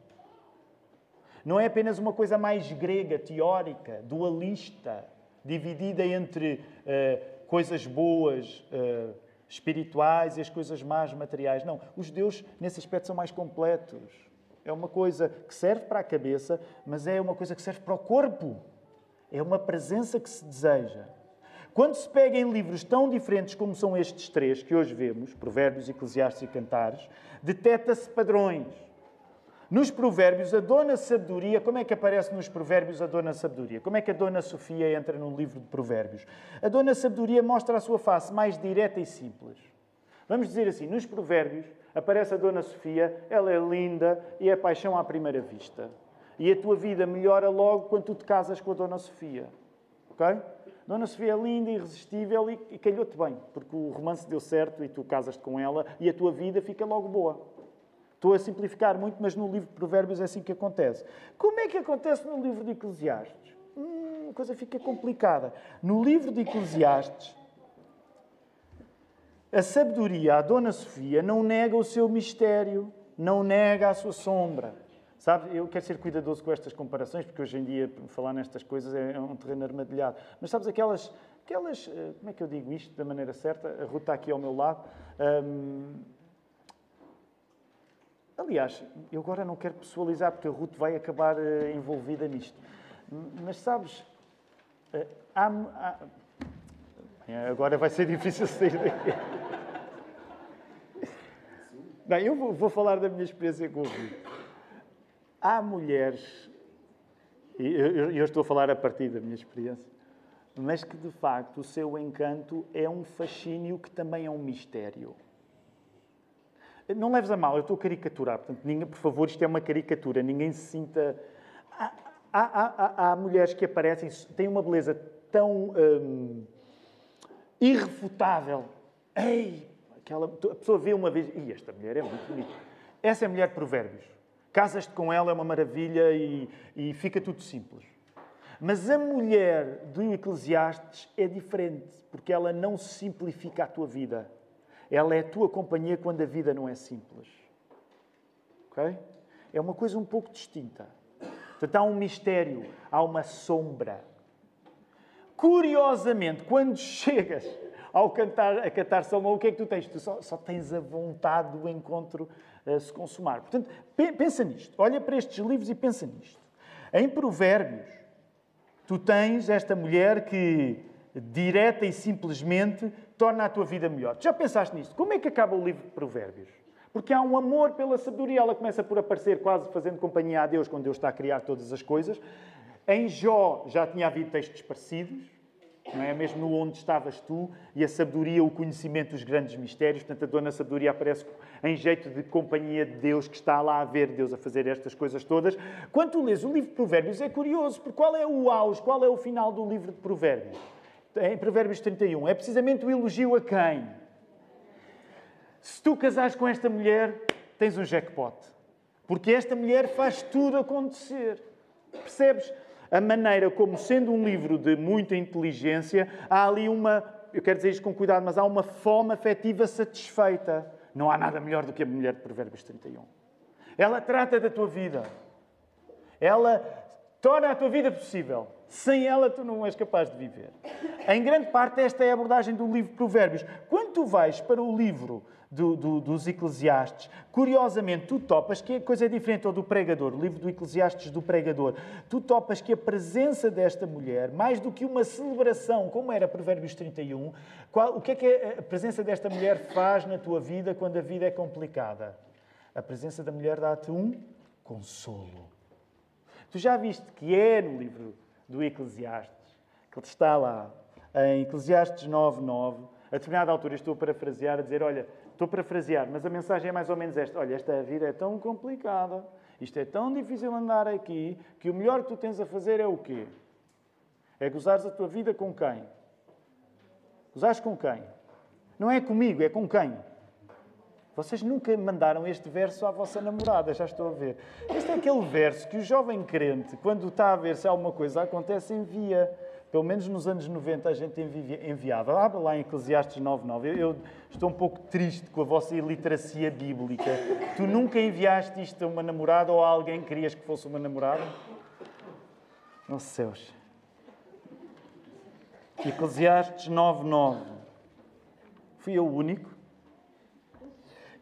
Speaker 1: Não é apenas uma coisa mais grega, teórica, dualista, dividida entre uh, coisas boas. Uh, espirituais e as coisas más materiais. Não, os judeus nesse aspecto são mais completos. É uma coisa que serve para a cabeça, mas é uma coisa que serve para o corpo. É uma presença que se deseja. Quando se pega em livros tão diferentes como são estes três que hoje vemos, Provérbios, Eclesiastes e Cantares, detecta-se padrões. Nos Provérbios, a Dona Sabedoria, como é que aparece nos Provérbios a Dona Sabedoria? Como é que a Dona Sofia entra no livro de Provérbios? A Dona Sabedoria mostra a sua face mais direta e simples. Vamos dizer assim, nos Provérbios aparece a Dona Sofia, ela é linda e é paixão à primeira vista. E a tua vida melhora logo quando tu te casas com a Dona Sofia. Ok? Dona Sofia é linda, irresistível e, calhou-te bem, porque o romance deu certo e tu casas-te com ela e a tua vida fica logo boa. Estou a simplificar muito, mas no livro de Provérbios é assim que acontece. Como é que acontece no livro de Eclesiastes? Hum, a coisa fica complicada. No livro de Eclesiastes, a sabedoria, a Dona Sofia, não nega o seu mistério, não nega a sua sombra. Sabe, eu quero ser cuidadoso com estas comparações, porque hoje em dia falar nestas coisas é um terreno armadilhado. Mas sabes, aquelas, aquelas eh, como é que eu digo isto da maneira certa? A Ruth está aqui ao meu lado. Um, Aliás, eu agora não quero pessoalizar, porque a Ruth vai acabar uh, envolvida nisto. Mas sabes, uh, há, há... agora vai ser difícil sair daqui. Não, eu vou, vou, falar da minha experiência com o Ruth. Há mulheres, e eu, eu estou a falar a partir da minha experiência, mas que de facto o seu encanto é um fascínio que também é um mistério. Não leves a mal, eu estou a caricaturar, portanto, ninguém, por favor, isto é uma caricatura, ninguém se sinta. Há, há, há, há mulheres que aparecem, têm uma beleza tão hum, irrefutável. Ei, aquela, a pessoa vê uma vez, e esta mulher é muito bonita. Essa é a mulher de Provérbios. Casas-te com ela, é uma maravilha e, e fica tudo simples. Mas a mulher do Eclesiastes é diferente, porque ela não simplifica a tua vida ela é a tua companhia quando a vida não é simples. Ok? É uma coisa um pouco distinta. Portanto, há um mistério, há uma sombra. Curiosamente, quando chegas ao cantar, a cantar Salomão, o que é que tu tens? Tu só, só tens a vontade do encontro a se consumar. Portanto, pensa nisto. Olha para estes livros e pensa nisto. Em Provérbios, tu tens esta mulher que, direta e simplesmente, torna a tua vida melhor. Já pensaste nisto? Como é que acaba o livro de Provérbios? Porque há um amor pela sabedoria. Ela começa por aparecer quase fazendo companhia a Deus quando Deus está a criar todas as coisas. Em Jó já tinha havido textos parecidos, não é? Mesmo no onde estavas tu, e a sabedoria, o conhecimento dos grandes mistérios. Portanto, a dona sabedoria aparece em jeito de companhia de Deus, que está lá a ver Deus a fazer estas coisas todas. Quando tu lês o livro de Provérbios, é curioso, porque qual é o auge, qual é o final do livro de Provérbios? Em Provérbios 31, é precisamente o elogio a quem? Se tu casares com esta mulher, tens um jackpot. Porque esta mulher faz tudo acontecer. Percebes? A maneira como, sendo um livro de muita inteligência, há ali uma, eu quero dizer isto com cuidado, mas há uma fome afetiva satisfeita. Não há nada melhor do que a mulher de Provérbios 31. Ela trata da tua vida. Ela torna a tua vida possível. Sem ela, tu não és capaz de viver. Em grande parte, esta é a abordagem do livro de Provérbios. Quando tu vais para o livro do, do, dos Eclesiastes. Curiosamente, tu topas que a coisa é diferente ou do pregador, o livro do Eclesiastes do pregador. Tu topas que a presença desta mulher, mais do que uma celebração, como era Provérbios 31, qual, o que é que a presença desta mulher faz na tua vida quando a vida é complicada? A presença da mulher dá-te um consolo. Tu já viste que é no livro do Eclesiastes, que ele está lá, em Eclesiastes 9, 9, a determinada altura estou a parafrasear, a dizer, olha, estou a parafrasear, mas a mensagem é mais ou menos esta. Olha, esta vida é tão complicada, isto é tão difícil andar aqui, que o melhor que tu tens a fazer é o quê? É gozares a tua vida com quem? Gozares com quem? Não é comigo, é com quem? Vocês nunca mandaram este verso à vossa namorada, já estou a ver. Este é aquele verso que o jovem crente, quando está a ver se alguma coisa acontece, envia pelo menos nos anos 90 a gente enviava. Abra lá em Eclesiastes 9.9. Eu, eu estou um pouco triste com a vossa iliteracia bíblica. Tu nunca enviaste isto a uma namorada ou a alguém que querias que fosse uma namorada? Nossa céus. Eclesiastes 9.9. Fui eu o único?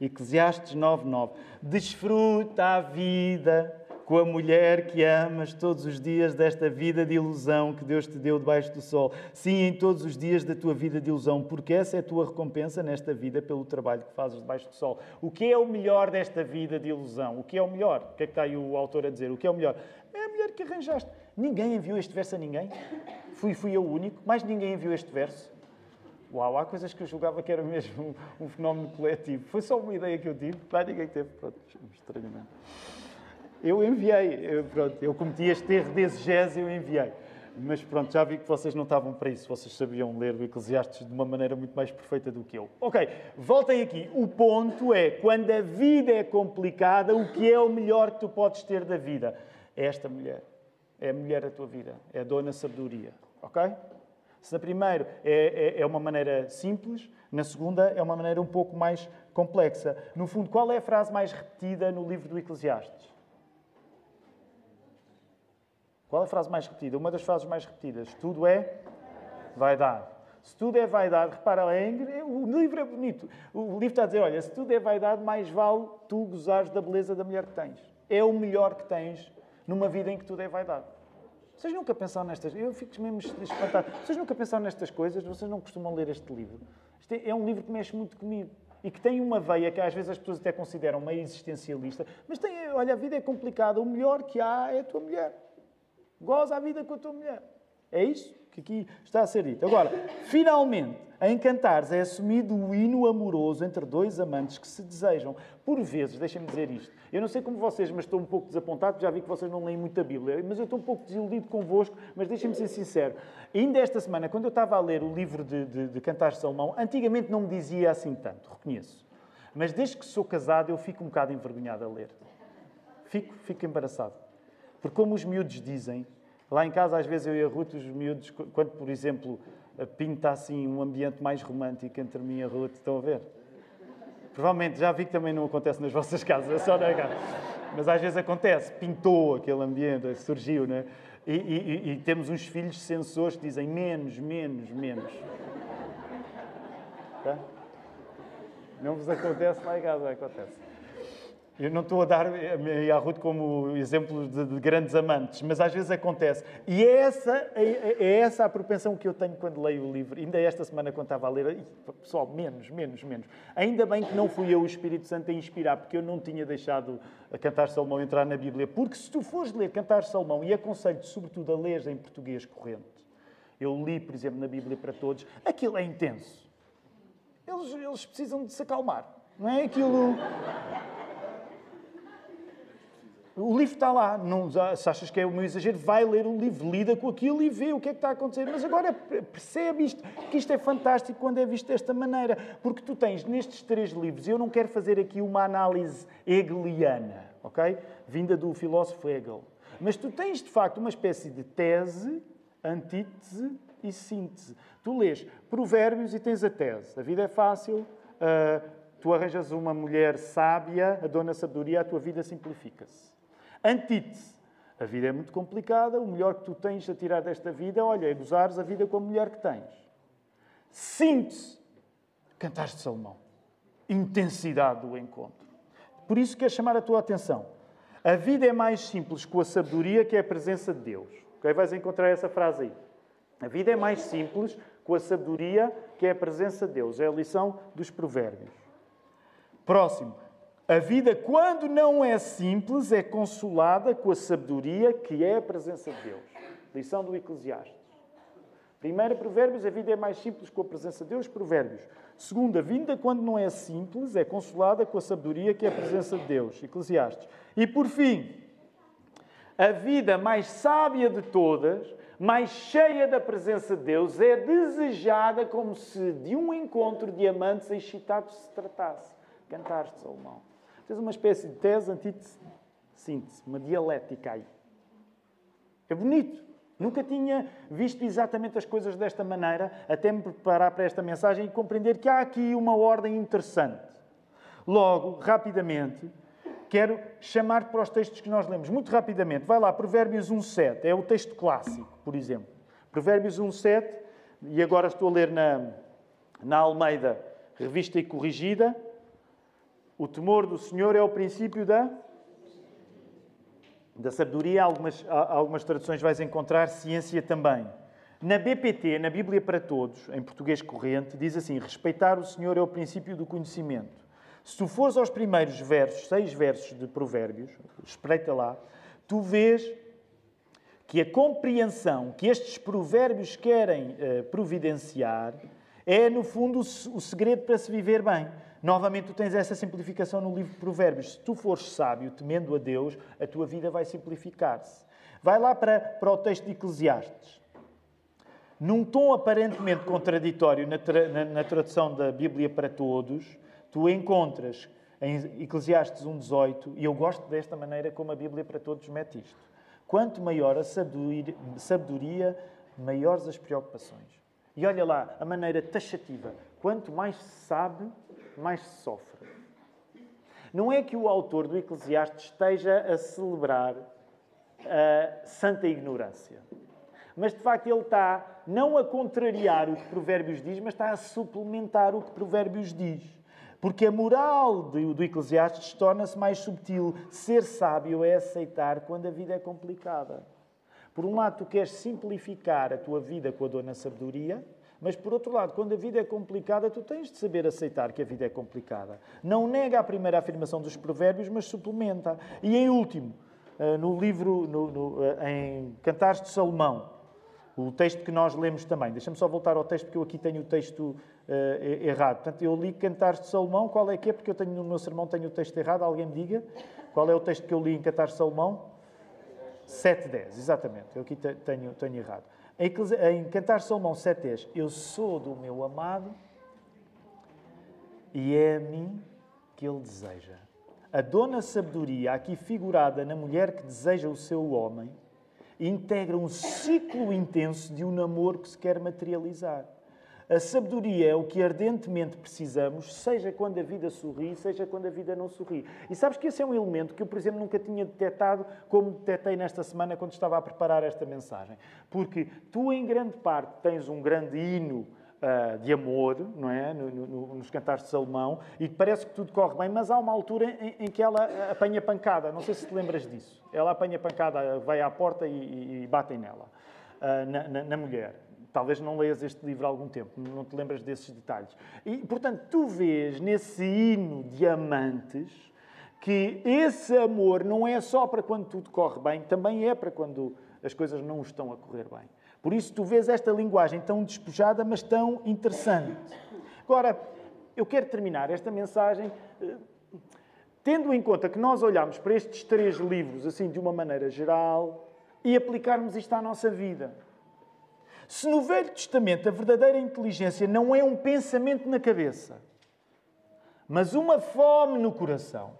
Speaker 1: Eclesiastes 9.9. Desfruta a vida com a mulher que amas todos os dias desta vida de ilusão que Deus te deu debaixo do sol. Sim, em todos os dias da tua vida de ilusão, porque essa é a tua recompensa nesta vida pelo trabalho que fazes debaixo do sol. O que é o melhor desta vida de ilusão? O que é o melhor? O que é que está aí o autor a dizer? O que é o melhor? É a mulher que arranjaste. Ninguém enviou este verso a ninguém. Fui, fui eu o único, mas ninguém enviou este verso. Uau, há coisas que eu julgava que era mesmo um, fenómeno coletivo. Foi só uma ideia que eu tive, mas ninguém teve. Pronto, estranhamente eu enviei. Eu, pronto, eu cometi este erro de exegese eu enviei. Mas pronto, já vi que vocês não estavam para isso. Vocês sabiam ler o Eclesiastes de uma maneira muito mais perfeita do que eu. Ok, voltem aqui. O ponto é, quando a vida é complicada, o que é o melhor que tu podes ter da vida? É esta mulher. É a mulher da tua vida. É a dona sabedoria. Ok? Se na primeira é, é, é uma maneira simples, na segunda é uma maneira um pouco mais complexa. No fundo, qual é a frase mais repetida no livro do Eclesiastes? Qual é a frase mais repetida? Uma das frases mais repetidas. Tudo é vaidade. Se tudo é vaidade, repara, o livro é bonito. O livro está a dizer: olha, se tudo é vaidade, mais vale tu gozares da beleza da mulher que tens. É o melhor que tens numa vida em que tudo é vaidade. Vocês nunca pensaram nestas Eu fico mesmo espantado. Vocês nunca pensaram nestas coisas? Vocês não costumam ler este livro? Este é um livro que mexe muito comigo e que tem uma veia que às vezes as pessoas até consideram meio existencialista, mas tem, olha, a vida é complicada, o melhor que há é a tua mulher. Goza a vida com a tua mulher. É isso que aqui está a ser dito. Agora, finalmente, em Cantares é assumido o hino amoroso entre dois amantes que se desejam. Por vezes, deixem-me dizer isto. Eu não sei como vocês, mas estou um pouco desapontado, já vi que vocês não leem muito a Bíblia, mas eu estou um pouco desiludido convosco, mas deixem-me ser sincero. Ainda esta semana, quando eu estava a ler o livro de, de, de Cantares de Salomão, antigamente não me dizia assim tanto, reconheço. Mas desde que sou casado, eu fico um bocado envergonhado a ler. Fico, fico embaraçado. Porque, como os miúdos dizem, lá em casa, às vezes eu e a Ruth, os miúdos, quando, por exemplo, pinta assim um ambiente mais romântico entre mim e a Ruth, estão a ver? Provavelmente já vi que também não acontece nas vossas casas, só na casa. Mas às vezes acontece, pintou aquele ambiente, surgiu, né? E, e, e temos uns filhos sensores que dizem menos, menos, menos. Tá? Não vos acontece lá em casa, acontece. Eu não estou a dar a Ruth como exemplo de, de, grandes amantes, mas às vezes acontece. E é essa, é, é, essa a propensão que eu tenho quando leio o livro. Ainda esta semana, quando estava a ler, pessoal, menos, menos, menos. Ainda bem que não fui eu o Espírito Santo a inspirar, porque eu não tinha deixado a Cantar Salomão entrar na Bíblia. Porque se tu fores ler Cantar Salomão, e aconselho-te sobretudo a ler em português corrente, eu li, por exemplo, na Bíblia para todos, aquilo é intenso. Eles, eles precisam de se acalmar. Não é aquilo. O livro está lá. Não, se achas que é o meu exagero, vai ler o livro, lida com aquilo e vê o que é que está a acontecer. Mas agora percebe isto, que isto é fantástico quando é visto desta maneira. Porque tu tens nestes três livros, eu não quero fazer aqui uma análise hegeliana, ok? Vinda do filósofo Hegel. Mas tu tens, de facto, uma espécie de tese, antítese e síntese. Tu lês provérbios e tens a tese. A vida é fácil, uh, tu arranjas uma mulher sábia, a dona sabedoria, a tua vida simplifica-se. Antítese. A vida é muito complicada, o melhor que tu tens a tirar desta vida, olha, é gozares a vida com a mulher que tens. Síntese. Cantares de Salomão. intensidade do encontro. Por isso quero chamar a tua atenção. A vida é mais simples com a sabedoria que é a presença de Deus. Okay? Vais encontrar essa frase aí. A vida é mais simples com a sabedoria que é a presença de Deus. É a lição dos provérbios. Próximo. A vida, quando não é simples, é consolada com a sabedoria que é a presença de Deus. Lição do Eclesiastes. Primeiro, Provérbios, a vida é mais simples com a presença de Deus. Provérbios. Segundo, a vida, quando não é simples, é consolada com a sabedoria que é a presença de Deus. Eclesiastes. E por fim, a vida mais sábia de todas, mais cheia da presença de Deus, é desejada como se de um encontro de amantes excitados se tratasse. Cantaste, Salomão. Tens uma espécie de tese, antítese, síntese, uma dialética aí. É bonito. Nunca tinha visto exatamente as coisas desta maneira, até me preparar para esta mensagem e compreender que há aqui uma ordem interessante. Logo, rapidamente, quero chamar para os textos que nós lemos. Muito rapidamente. Vai lá, Provérbios 1.7. É o texto clássico, por exemplo. Provérbios 1.7, e agora estou a ler na, na Almeida, revista e corrigida. O temor do Senhor é o princípio da, da sabedoria. Algumas, algumas traduções vais encontrar ciência também. Na BPT, na Bíblia para Todos, em português corrente, diz assim: Respeitar o Senhor é o princípio do conhecimento. Se tu fores aos primeiros versos, seis versos de Provérbios, espreita lá, tu vês que a compreensão que estes provérbios querem uh, providenciar é, no fundo, o segredo para se viver bem. Novamente, tu tens essa simplificação no livro de Provérbios. Se tu fores sábio, temendo a Deus, a tua vida vai simplificar-se. Vai lá para, para o texto de Eclesiastes. Num tom aparentemente contraditório na, tra, na, na tradução da Bíblia para todos, tu encontras em Eclesiastes 1,18, e eu gosto desta maneira como a Bíblia para todos mete isto. Quanto maior a sabedoria, maiores as preocupações. E olha lá, a maneira taxativa. Quanto mais se sabe, mais se sofre. Não é que o autor do Eclesiastes esteja a celebrar a santa ignorância. Mas de facto ele está não a contrariar o que Provérbios diz, mas está a suplementar o que Provérbios diz. Porque a moral do, do Eclesiastes torna-se mais subtil. Ser sábio é aceitar quando a vida é complicada. Por um lado, tu queres simplificar a tua vida com a dona sabedoria, mas, por outro lado, quando a vida é complicada, tu tens de saber aceitar que a vida é complicada. Não nega a primeira afirmação dos provérbios, mas suplementa. E, em último, eh, no livro, no, no, eh, em Cantares de Salomão, o texto que nós lemos também. Deixa-me só voltar ao texto, porque eu aqui tenho o texto uh, errado. Portanto, eu li Cantares de Salomão. Qual é que é? Porque eu tenho no meu sermão tenho o texto errado. Alguém me diga. Qual é o texto que eu li em Cantares de Salomão? 7.10, exatamente. Eu aqui tenho, tenho errado. Em Cantar Salomão 7 Eu sou do meu amado e é a mim que ele deseja. A dona sabedoria, aqui figurada na mulher que deseja o seu homem, integra um ciclo intenso de um namoro que se quer materializar. A sabedoria é o que ardentemente precisamos, seja quando a vida sorri, seja quando a vida não sorri. E sabes que esse é um elemento que eu, por exemplo, nunca tinha detectado como detetei nesta semana quando estava a preparar esta mensagem. Porque tu, em grande parte, tens um grande hino uh, de amor, não é? No, no, nos cantares de Salomão, e parece que tudo corre bem, mas há uma altura em, em, que ela apanha pancada. Não sei se te lembras disso. Ela apanha pancada, vai à porta e, e, e batem nela, uh, na, na, na mulher. Talvez não leias este livro há algum tempo, não te lembras desses detalhes. E, portanto, tu vês nesse hino de amantes que esse amor não é só para quando tudo corre bem, também é para quando as coisas não estão a correr bem. Por isso, tu vês esta linguagem tão despojada, mas tão interessante. Agora, eu quero terminar esta mensagem eh, tendo em conta que nós olhamos para estes três livros assim de uma maneira geral e aplicarmos isto à nossa vida. Se no Velho Testamento a verdadeira inteligência não é um pensamento na cabeça, mas uma fome no coração,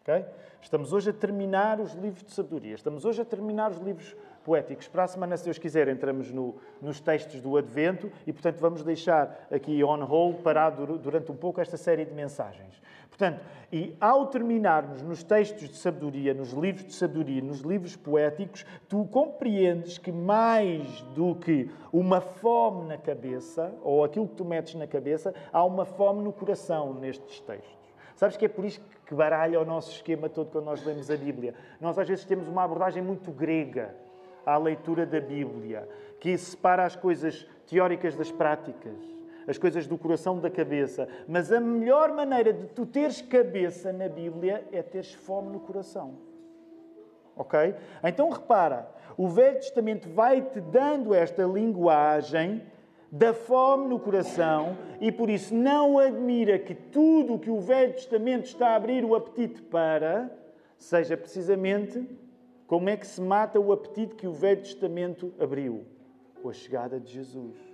Speaker 1: okay? Estamos hoje a terminar os livros de sabedoria, estamos hoje a terminar os livros poéticos. Para a semana, se Deus quiser, entramos no, nos textos do Advento e, portanto, vamos deixar aqui on hold, parado durante um pouco esta série de mensagens. Portanto, e ao terminarmos nos textos de sabedoria, nos livros de sabedoria, nos livros poéticos, tu compreendes que mais do que uma fome na cabeça, ou aquilo que tu metes na cabeça, há uma fome no coração nestes textos. Sabes que é por isso que baralha o nosso esquema todo quando nós lemos a Bíblia. Nós às vezes temos uma abordagem muito grega à leitura da Bíblia, que separa as coisas teóricas das práticas as coisas do coração da cabeça. Mas a melhor maneira de tu teres cabeça na Bíblia é teres fome no coração. Ok? Então repara, o Velho Testamento vai-te dando esta linguagem da fome no coração e por isso não admira que tudo o que o Velho Testamento está a abrir o apetite para seja precisamente como é que se mata o apetite que o Velho Testamento abriu? Com a chegada de Jesus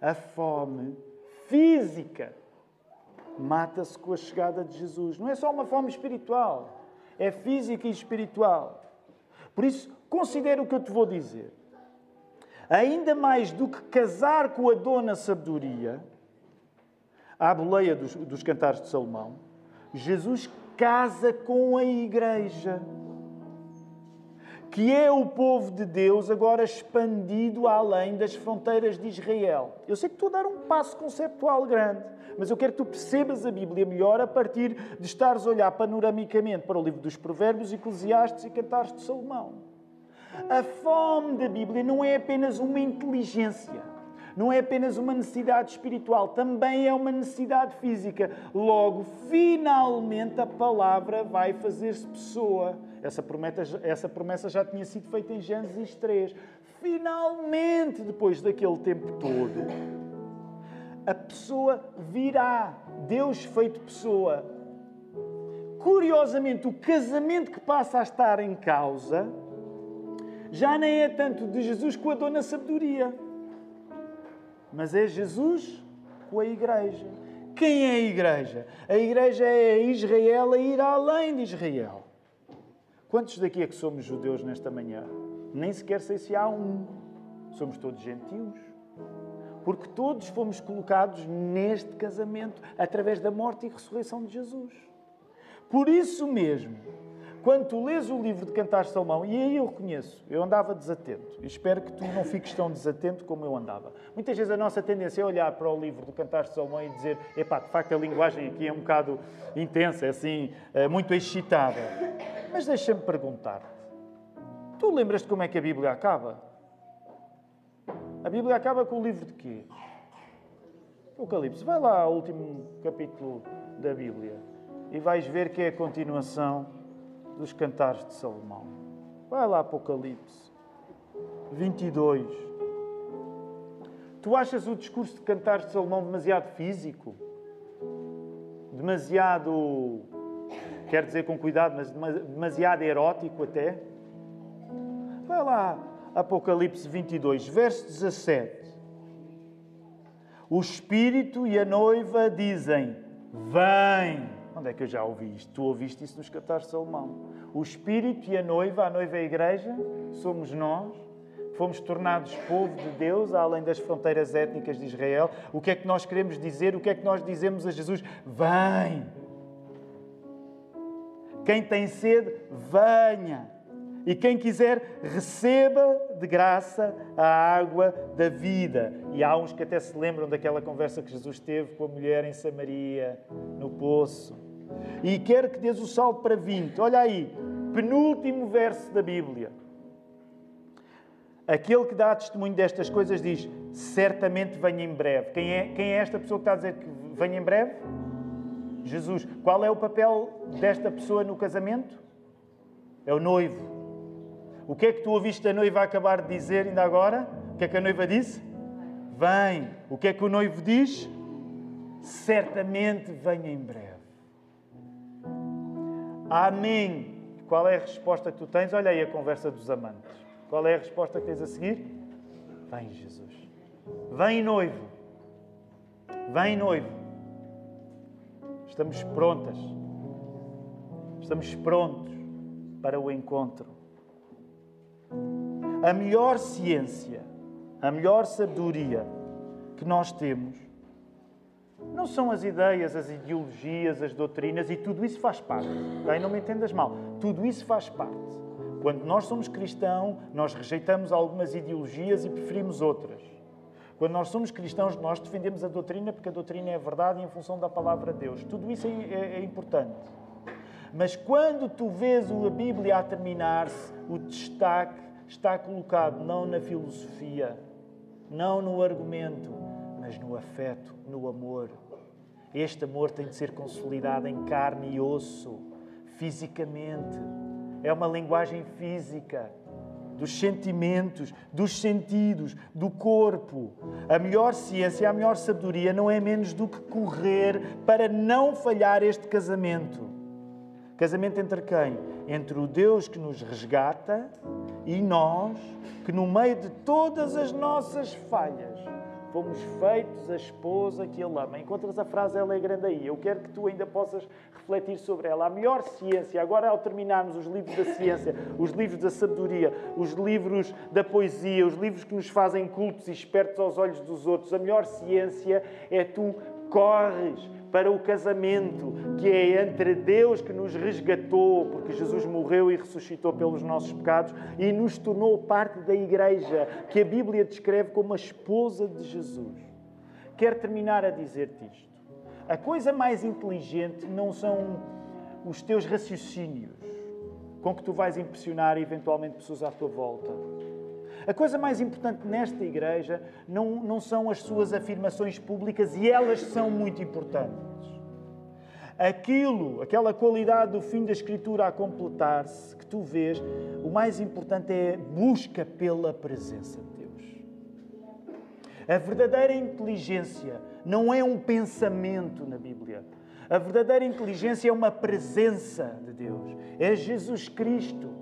Speaker 1: a fome física mata-se com a chegada de Jesus. Não é só uma fome espiritual, é física e espiritual. Por isso, considere o que eu te vou dizer. Ainda mais do que casar com a dona sabedoria, à boleia dos, dos cantares de Salomão, Jesus casa com a igreja que é o povo de Deus agora expandido além das fronteiras de Israel. Eu sei que estou a dar um passo conceptual grande, mas eu quero que tu percebas a Bíblia melhor a partir de estares a olhar panoramicamente para o livro dos Provérbios, Eclesiastes e Cantares de Salomão. A fome da Bíblia não é apenas uma inteligência, não é apenas uma necessidade espiritual, também é uma necessidade física. Logo, finalmente a palavra vai fazer-se pessoa essa promessa, essa promessa já tinha sido feita em Gênesis 3. Finalmente, depois daquele tempo todo, a pessoa virá. Deus feito pessoa. Curiosamente, o casamento que passa a estar em causa já nem é tanto de Jesus com a dona sabedoria, mas é Jesus com a igreja. Quem é a igreja? A igreja é Israel a ir além de Israel. Quantos daqui é que somos judeus nesta manhã? Nem sequer sei se há um. Somos todos gentios. Porque todos fomos colocados neste casamento através da morte e ressurreição de Jesus. Por isso mesmo, quando tu lês o livro de Cantares de Salomão, e aí eu reconheço, eu andava desatento, e espero que tu não fiques tão desatento como eu andava. Muitas vezes a nossa tendência é olhar para o livro de Cantares de Salomão e dizer, epá, de facto a linguagem aqui é um bocado intensa, é assim, é muito excitada. Mas deixa-me perguntar-te: tu lembras-te como é que a Bíblia acaba? A Bíblia acaba com o livro de quê? Apocalipse. Vai lá ao último capítulo da Bíblia e vais ver que é a continuação dos cantares de Salomão. Vai lá, Apocalipse 22. Tu achas o discurso de cantares de Salomão demasiado físico? Demasiado quer dizer com cuidado, mas demasiado erótico até. Vai lá, Apocalipse 22, verso 17. O Espírito e a noiva dizem: Vem. Onde é que eu já ouvi isto? Tu ouviste isso nos Cantares de Salomão. O Espírito e a noiva, a noiva é a igreja, somos nós. Fomos tornados povo de Deus, além das fronteiras étnicas de Israel. O que é que nós queremos dizer? O que é que nós dizemos a Jesus? Vem! Quem tem sede, venha. E quem quiser, receba de graça a água da vida. E há uns que até se lembram daquela conversa que Jesus teve com a mulher em Samaria, no poço. E quer que dês o salto para 20. Olha aí, penúltimo verso da Bíblia. Aquele que dá testemunho destas coisas diz: certamente venha em breve. Quem é, quem é esta pessoa que está a dizer que venha em breve? Jesus. Qual é o papel desta pessoa no casamento? É o noivo. O que é que tu ouviste a noiva acabar de dizer ainda agora? O que é que a noiva disse? Vem. O que é que o noivo diz? Certamente venha em breve. Amém. Qual é a resposta que tu tens? Olha aí a conversa dos amantes. Qual é a resposta que tens a seguir? Vem, Jesus. Vem, noivo. Vem, noivo. Estamos prontas. Estamos prontos para o encontro. A melhor ciência, a melhor sabedoria que nós temos Não são as ideias, as ideologias, as doutrinas e tudo isso faz parte. Okay? Não me entendas mal. Tudo isso faz parte. Quando nós somos cristãos, nós rejeitamos algumas ideologias e preferimos outras. Quando nós somos cristãos, nós defendemos a doutrina porque a doutrina é a verdade e em função da palavra de Deus. Tudo isso é, é, é importante. Mas quando tu vês a Bíblia a terminar-se, o destaque está colocado não na filosofia, não no argumento, mas no afeto, no amor. Este amor tem de ser consolidado em carne e osso, fisicamente. É uma linguagem física dos sentimentos, dos sentidos, do corpo. A melhor ciência, a melhor sabedoria não é menos do que correr para não falhar este casamento. Casamento entre quem? Entre o Deus que nos resgata e nós, que no meio de todas as nossas falhas, fomos feitos a esposa que Ele ama. Encontras a frase, ela é grande aí. Eu quero que tu ainda possas refletir sobre ela. A melhor ciência, agora ao terminarmos os livros da ciência, os livros da sabedoria, os livros da poesia, os livros que nos fazem cultos e espertos aos olhos dos outros, a melhor ciência é tu corres para o casamento que é entre Deus que nos resgatou, porque Jesus morreu e ressuscitou pelos nossos pecados e nos tornou parte da igreja, que a Bíblia descreve como a esposa de Jesus. Quero terminar a dizer-te isto. A coisa mais inteligente não são os teus raciocínios com que tu vais impressionar eventualmente pessoas à tua volta a coisa mais importante nesta igreja não, não são as suas afirmações públicas e elas são muito importantes. Aquilo, aquela qualidade do fim da Escritura a completar-se, que tu vês, o mais importante é busca pela presença de Deus. A verdadeira inteligência não é um pensamento na Bíblia. A verdadeira inteligência é uma presença de Deus. É Jesus Cristo.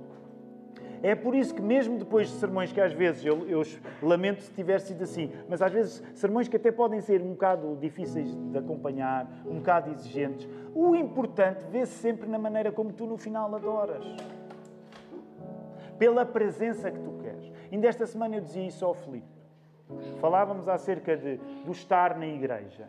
Speaker 1: É por isso que, mesmo depois de sermões que às vezes eu, eu, lamento se tiver sido assim, mas às vezes sermões que até podem ser um bocado difíceis de acompanhar, um bocado exigentes, o importante vê-se sempre na maneira como tu no final adoras. Pela presença que tu queres. Ainda esta semana eu dizia isso ao Filipe. Falávamos acerca de, do estar na igreja.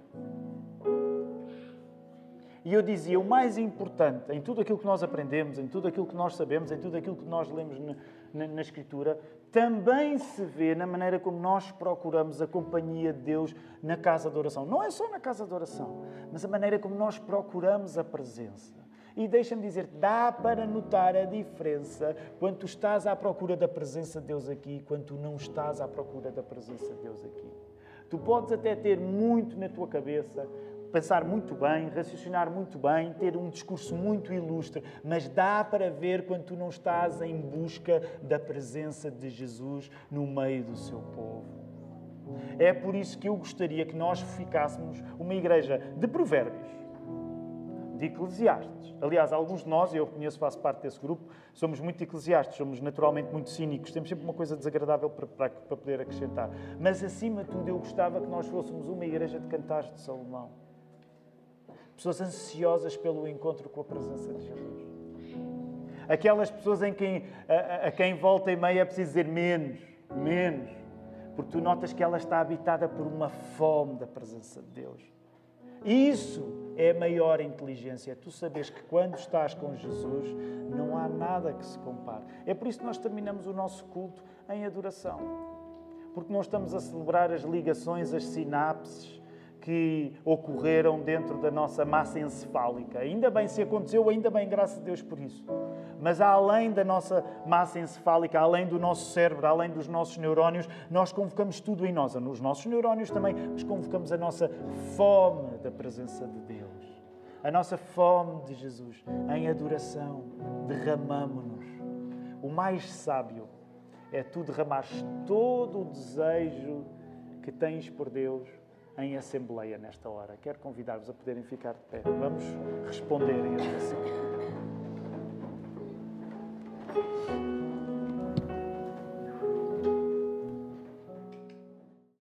Speaker 1: E eu dizia: o mais importante em tudo aquilo que nós aprendemos, em tudo aquilo que nós sabemos, em tudo aquilo que nós lemos na, na, na, Escritura, também se vê na maneira como nós procuramos a companhia de Deus na casa de oração. Não é só na casa de oração, mas a maneira como nós procuramos a presença. E deixa-me dizer, dá para notar a diferença quando tu estás à procura da presença de Deus aqui e quando tu não estás à procura da presença de Deus aqui. Tu podes até ter muito na tua cabeça, pensar muito bem, raciocinar muito bem, ter um discurso muito ilustre, mas dá para ver quando tu não estás em busca da presença de Jesus no meio do seu povo. É por isso que eu gostaria que nós ficássemos uma igreja de provérbios, de eclesiastes. Aliás, alguns de nós, eu conheço, faço parte desse grupo, somos muito eclesiastes, somos naturalmente muito cínicos, temos sempre uma coisa desagradável para, para, para poder acrescentar. Mas, acima de tudo, eu gostava que nós fôssemos uma igreja de cantares de Salomão pessoas ansiosas pelo encontro com a presença de Jesus. Aquelas pessoas em quem, a, a quem volta e meia é preciso dizer menos, menos, porque tu notas que ela está habitada por uma fome da presença de Deus. Isso é a maior inteligência. Tu sabes que quando estás com Jesus, não há nada que se compare. É por isso que nós terminamos o nosso culto em adoração. Porque nós estamos a celebrar as ligações, as sinapses, que ocorreram dentro da nossa massa encefálica. Ainda bem se aconteceu, ainda bem, graças a Deus por isso. Mas além da nossa massa encefálica, além do nosso cérebro, além dos nossos neurónios, nós convocamos tudo em nós, nos nossos neurónios também, mas convocamos a nossa fome da presença de Deus. A nossa fome de Jesus em adoração, derramamo-nos. O mais sábio é tu derramares todo o desejo que tens por Deus em assembleia nesta hora. Quero convidar-vos a poderem ficar de pé. Vamos responder em adoração.